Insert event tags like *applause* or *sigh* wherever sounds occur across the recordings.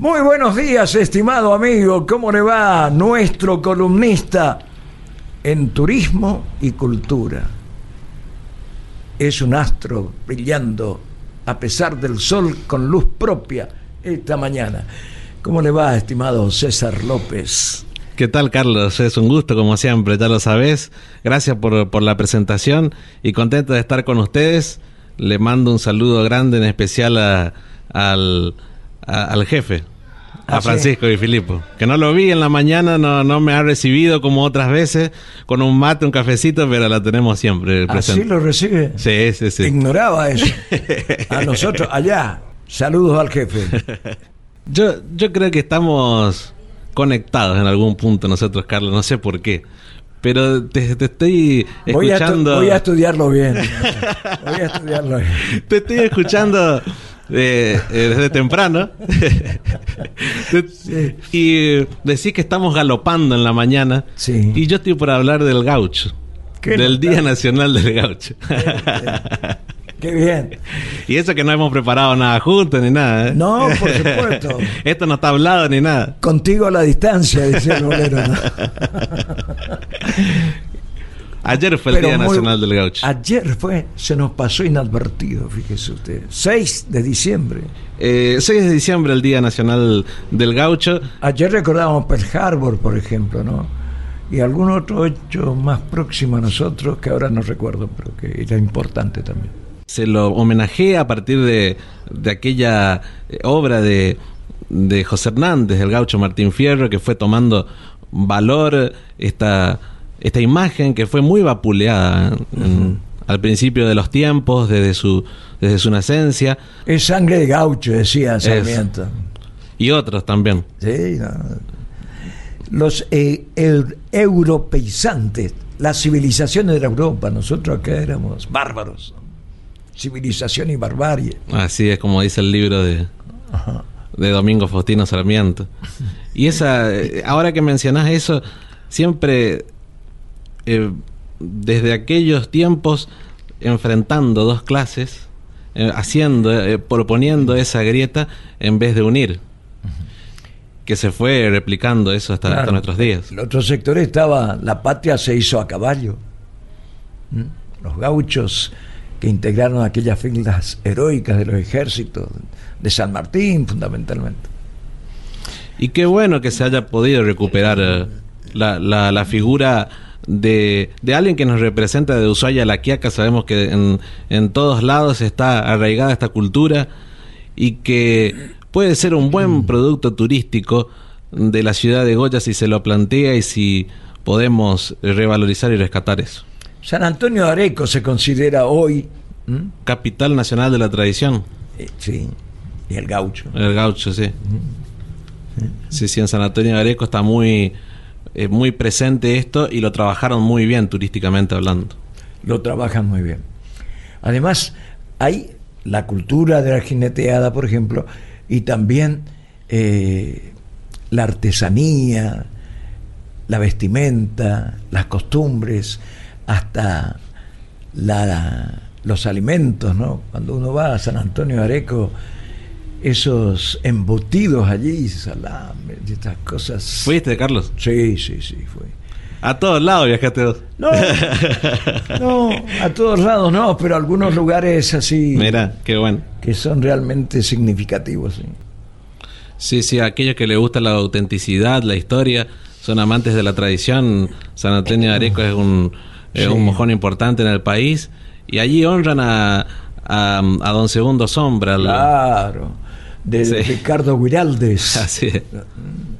Muy buenos días, estimado amigo. ¿Cómo le va nuestro columnista en turismo y cultura? Es un astro brillando a pesar del sol con luz propia esta mañana. ¿Cómo le va, estimado César López? ¿Qué tal, Carlos? Es un gusto, como siempre, ya lo sabes. Gracias por, por la presentación y contento de estar con ustedes. Le mando un saludo grande, en especial al, al jefe, a ¿Ah, Francisco y Filipo. Que no lo vi en la mañana, no, no me ha recibido como otras veces, con un mate, un cafecito, pero la tenemos siempre presente. ¿Así lo recibe? Sí, sí, sí. Ignoraba eso. *laughs* A nosotros, allá. Saludos al jefe. *laughs* Yo, yo creo que estamos conectados en algún punto nosotros, Carlos, no sé por qué. Pero te, te estoy Voy a, escuchando. voy a estudiarlo bien. *laughs* Voy a estudiarlo bien. Te estoy escuchando eh, eh, desde temprano. Te- Y decís que estamos galopando en la mañana. Sí. Y yo estoy por hablar del gaucho. Del. Día Nacional del Gaucho. Qué bien. y eso que no hemos preparado nada juntos ni nada. ¿eh? No, por supuesto. *laughs* Esto no está hablado ni nada. Contigo a la distancia, decía el bolero. ¿no? *laughs* Ayer fue el Día muy- Nacional del Gaucho. Ayer fue, se nos pasó inadvertido, fíjese usted. 6 de diciembre. Eh, 6 de diciembre, el Día Nacional del Gaucho. Ayer recordábamos Pearl Harbor, por ejemplo, ¿no? Y algún otro hecho más próximo a nosotros que ahora no recuerdo, pero que era importante también. se lo homenajea a partir de, de aquella eh, obra de, de José Hernández, el gaucho Martín Fierro, que fue tomando valor esta, esta imagen que fue muy vapuleada en- al principio de los tiempos, desde su, desde su nacencia, Es sangre de gaucho, decía Sarmiento. y otros también. Sí, no. Los eh, eu- europeizantes, las civilizaciones de la Europa, nosotros acá éramos bárbaros. Civilización y barbarie. Así es como dice el libro de, de Domingo Faustino Sarmiento. Y esa, eh, ahora que mencionás eso, siempre eh, desde aquellos tiempos enfrentando dos clases, eh, haciendo, eh, proponiendo esa grieta en vez de unir. Que se fue replicando eso hasta, nuestros días. El otro sector estaba, la patria se hizo a caballo. ¿Mm? Los gauchos que integraron aquellas filas heroicas de los ejércitos de San Martín, fundamentalmente. Y qué bueno que se haya podido recuperar la, la, la figura de, de alguien que nos representa de Ushuaia a la Quiaca. Sabemos que en, en todos lados está arraigada esta cultura y que puede ser un buen producto turístico de la ciudad de Goya si se lo plantea y si podemos revalorizar y rescatar eso. San Antonio de Areco se considera hoy, ¿m? Capital nacional de la tradición, Eh, sí, y el gaucho. el gaucho, sí. Sí, sí, en San Antonio de Areco está muy, eh, muy presente esto y lo trabajaron muy bien turísticamente hablando. Lo trabajan muy bien. Además, hay la cultura de la jineteada, por ejemplo, y también eh, la artesanía, la vestimenta, las costumbres, hasta la- los alimentos, ¿no? Cuando uno va a San Antonio Areco, esos embutidos allí, salames, y estas cosas. ¿Fuiste, Carlos? Sí, sí, sí, fui. A todos lados viajaste vos. No, *laughs* no, a todos lados no, pero algunos lugares así Mira, qué bueno. que son realmente significativos. sí. Sí, sí, aquellos que les gusta la autenticidad, la historia, son amantes de la tradición. San Antonio de Areco es un, es Sí. un mojón importante en el país. Y allí honran a, a, a don Segundo Sombra. Claro, de Sí. Ricardo Guiraldes. *laughs* Así es.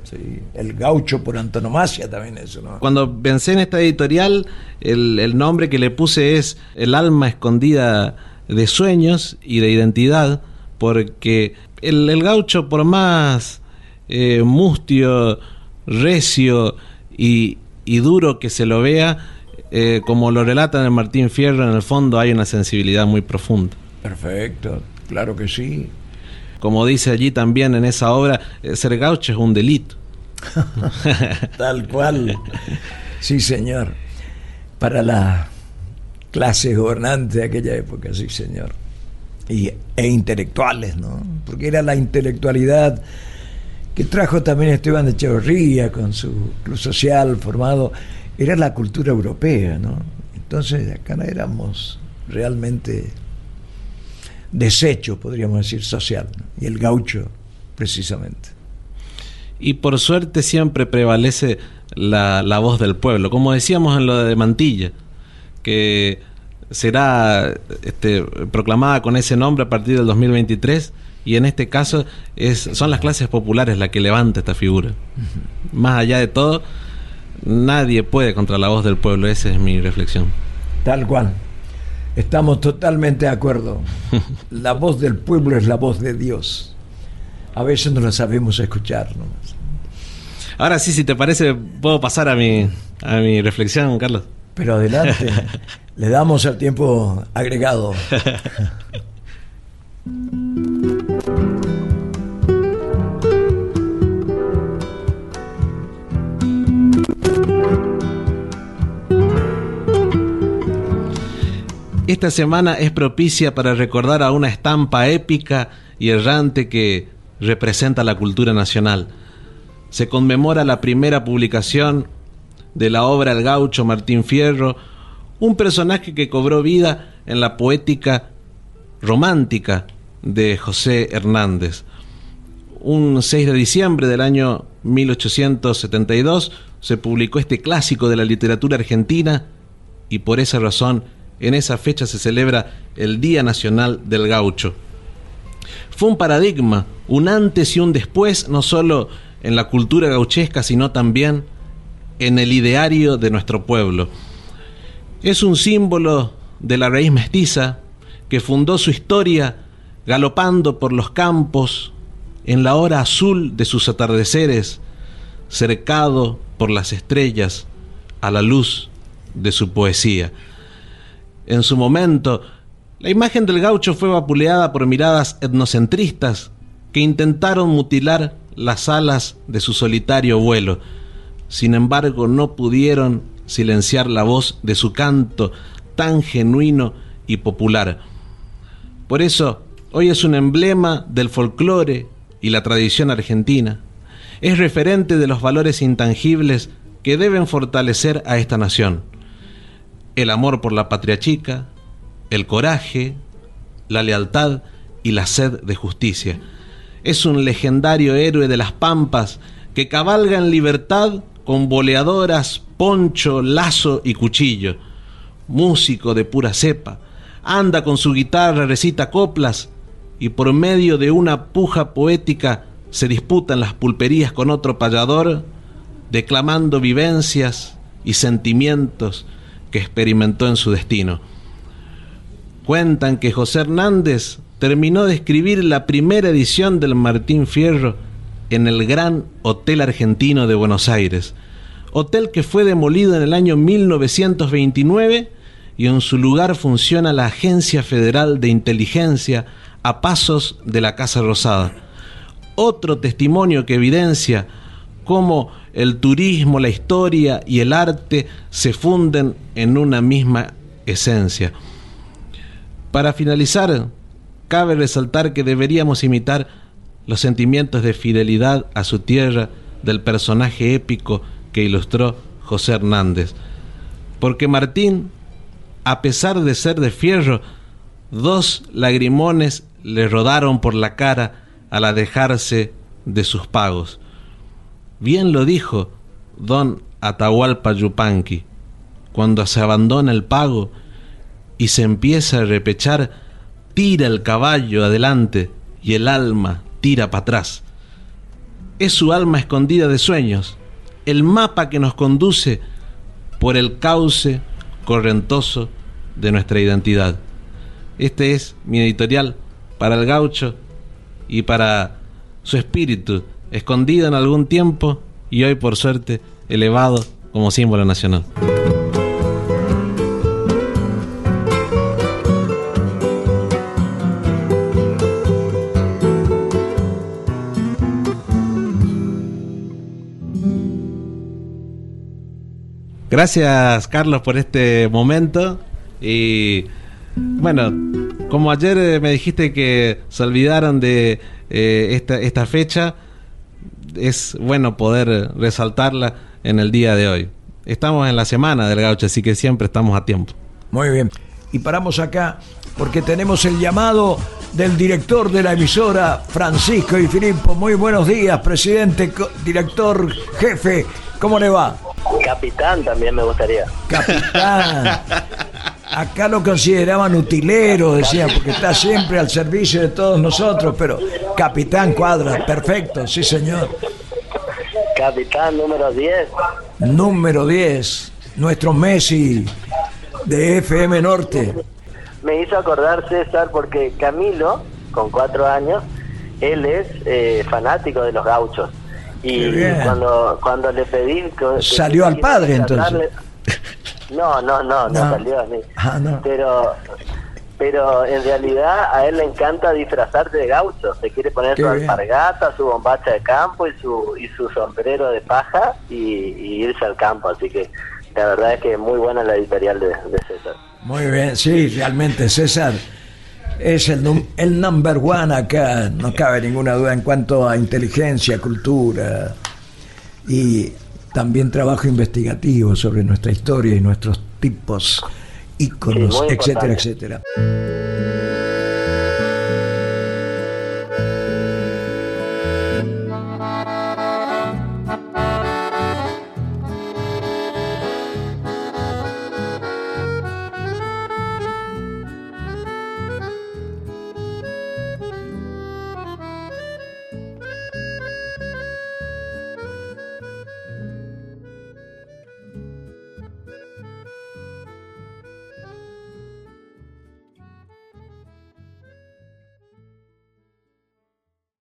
Sí, el gaucho por antonomasia también eso, ¿no? Cuando pensé en esta editorial, el, el nombre que le puse es El alma escondida de sueños y de identidad, porque el, el gaucho, por más eh, mustio, recio y, y duro que se lo vea, eh, como lo relata en el Martín Fierro, en el fondo hay una sensibilidad muy profunda. Perfecto, claro que sí. Como dice allí también en esa obra, eh, ser gaucho es un delito. *laughs* Tal cual. Sí, señor. Para la clase gobernante de aquella época, sí, señor. Y, e intelectuales, ¿no? Porque era la intelectualidad que trajo también Esteban de Echeverría con su club social formado, era la cultura europea, ¿no? Entonces acá no éramos realmente desecho, podríamos decir, social, y el gaucho precisamente. Y por suerte siempre prevalece la, la voz del pueblo, como decíamos en lo de Mantilla, que será este, proclamada con ese nombre a partir del 2023 y en este caso es, son las clases populares las que levanta esta figura. Más allá de todo, nadie puede contra la voz del pueblo, esa es mi reflexión. Tal cual. Estamos totalmente de acuerdo. *laughs* La voz del pueblo es la voz de Dios. A veces no la sabemos escuchar. Ahora sí, si te parece, puedo pasar a mi, a mi reflexión, Carlos. Pero adelante, *laughs* le damos el tiempo agregado. *laughs* Esta semana es propicia para recordar a una estampa épica y errante que representa la cultura nacional. Se conmemora la primera publicación de la obra El gaucho Martín Fierro, un personaje que cobró vida en la poética romántica de José Hernández. Un 6 de diciembre del año 1872 se publicó este clásico de la literatura argentina y por esa razón en esa fecha se celebra el Día Nacional del Gaucho. Fue un paradigma, un antes y un después, no solo en la cultura gauchesca, sino también en el ideario de nuestro pueblo. Es un símbolo de la raíz mestiza que fundó su historia galopando por los campos en la hora azul de sus atardeceres, cercado por las estrellas a la luz de su poesía. En su momento, la imagen del gaucho fue vapuleada por miradas etnocentristas que intentaron mutilar las alas de su solitario vuelo sin embargo no pudieron silenciar la voz de su canto tan genuino y popular. Por eso, hoy es un emblema del folclore y la tradición argentina. Es referente de los valores intangibles que deben fortalecer a esta nación. El amor por la patria chica, el coraje, la lealtad y la sed de justicia. Es un legendario héroe de las pampas que cabalga en libertad con boleadoras, poncho, lazo y cuchillo. Músico de pura cepa, anda con su guitarra, recita coplas y por medio de una puja poética se disputan las pulperías con otro payador, declamando vivencias y sentimientos que experimentó en su destino. Cuentan que José Hernández terminó de escribir la primera edición del Martín Fierro en el Gran Hotel Argentino de Buenos Aires, hotel que fue demolido en el año 1929 y en su lugar funciona la Agencia Federal de Inteligencia a pasos de la Casa Rosada. Otro testimonio que evidencia cómo el turismo, la historia y el arte se funden en una misma esencia. Para finalizar, cabe resaltar que deberíamos imitar los sentimientos de fidelidad a su tierra del personaje épico que ilustró José Hernández. Porque Martín, a pesar de ser de fierro, dos lagrimones le rodaron por la cara al alejarse de sus pagos. Bien lo dijo don Atahualpa Yupanqui, cuando se abandona el pago y se empieza a repechar, tira el caballo adelante y el alma tira para atrás. Es su alma escondida de sueños, el mapa que nos conduce por el cauce correntoso de nuestra identidad. Este es mi editorial para el gaucho y para su espíritu, escondido en algún tiempo y hoy por suerte elevado como símbolo nacional. Gracias, Carlos, por este momento. Y bueno, como ayer eh, me dijiste que se olvidaron de eh, esta, esta fecha, es bueno poder resaltarla en el día de hoy. Estamos en la semana del gaucho, así que siempre estamos a tiempo. Muy bien. Y paramos acá porque tenemos el llamado del director de la emisora, Francisco y Filippo. Muy buenos días, presidente, director, jefe. ¿Cómo le va? Capitán también me gustaría. Capitán. *laughs* Acá lo consideraban utilero, decían, porque está siempre al servicio de todos nosotros, pero Capitán Cuadra, perfecto, sí señor. Capitán número 10. Número 10, nuestro Messi de FM Norte. Me hizo acordar César porque Camilo, con cuatro años, él es eh, fanático de los gauchos. Y cuando, cuando le pedí... Salió al padre entonces. No, no, no, no, salió a mí. Ah, pero, pero en realidad a él le encanta disfrazarse de gaucho. Se quiere poner su alpargata, su bombacha de campo y su, y su sombrero de paja y, irse al campo. Así que la verdad es que es muy buena la editorial de, César. Muy bien, sí, realmente César es el, el number one acá, no cabe ninguna duda en cuanto a inteligencia, cultura y también trabajo investigativo sobre nuestra historia y nuestros tipos, íconos, etcétera, etcétera.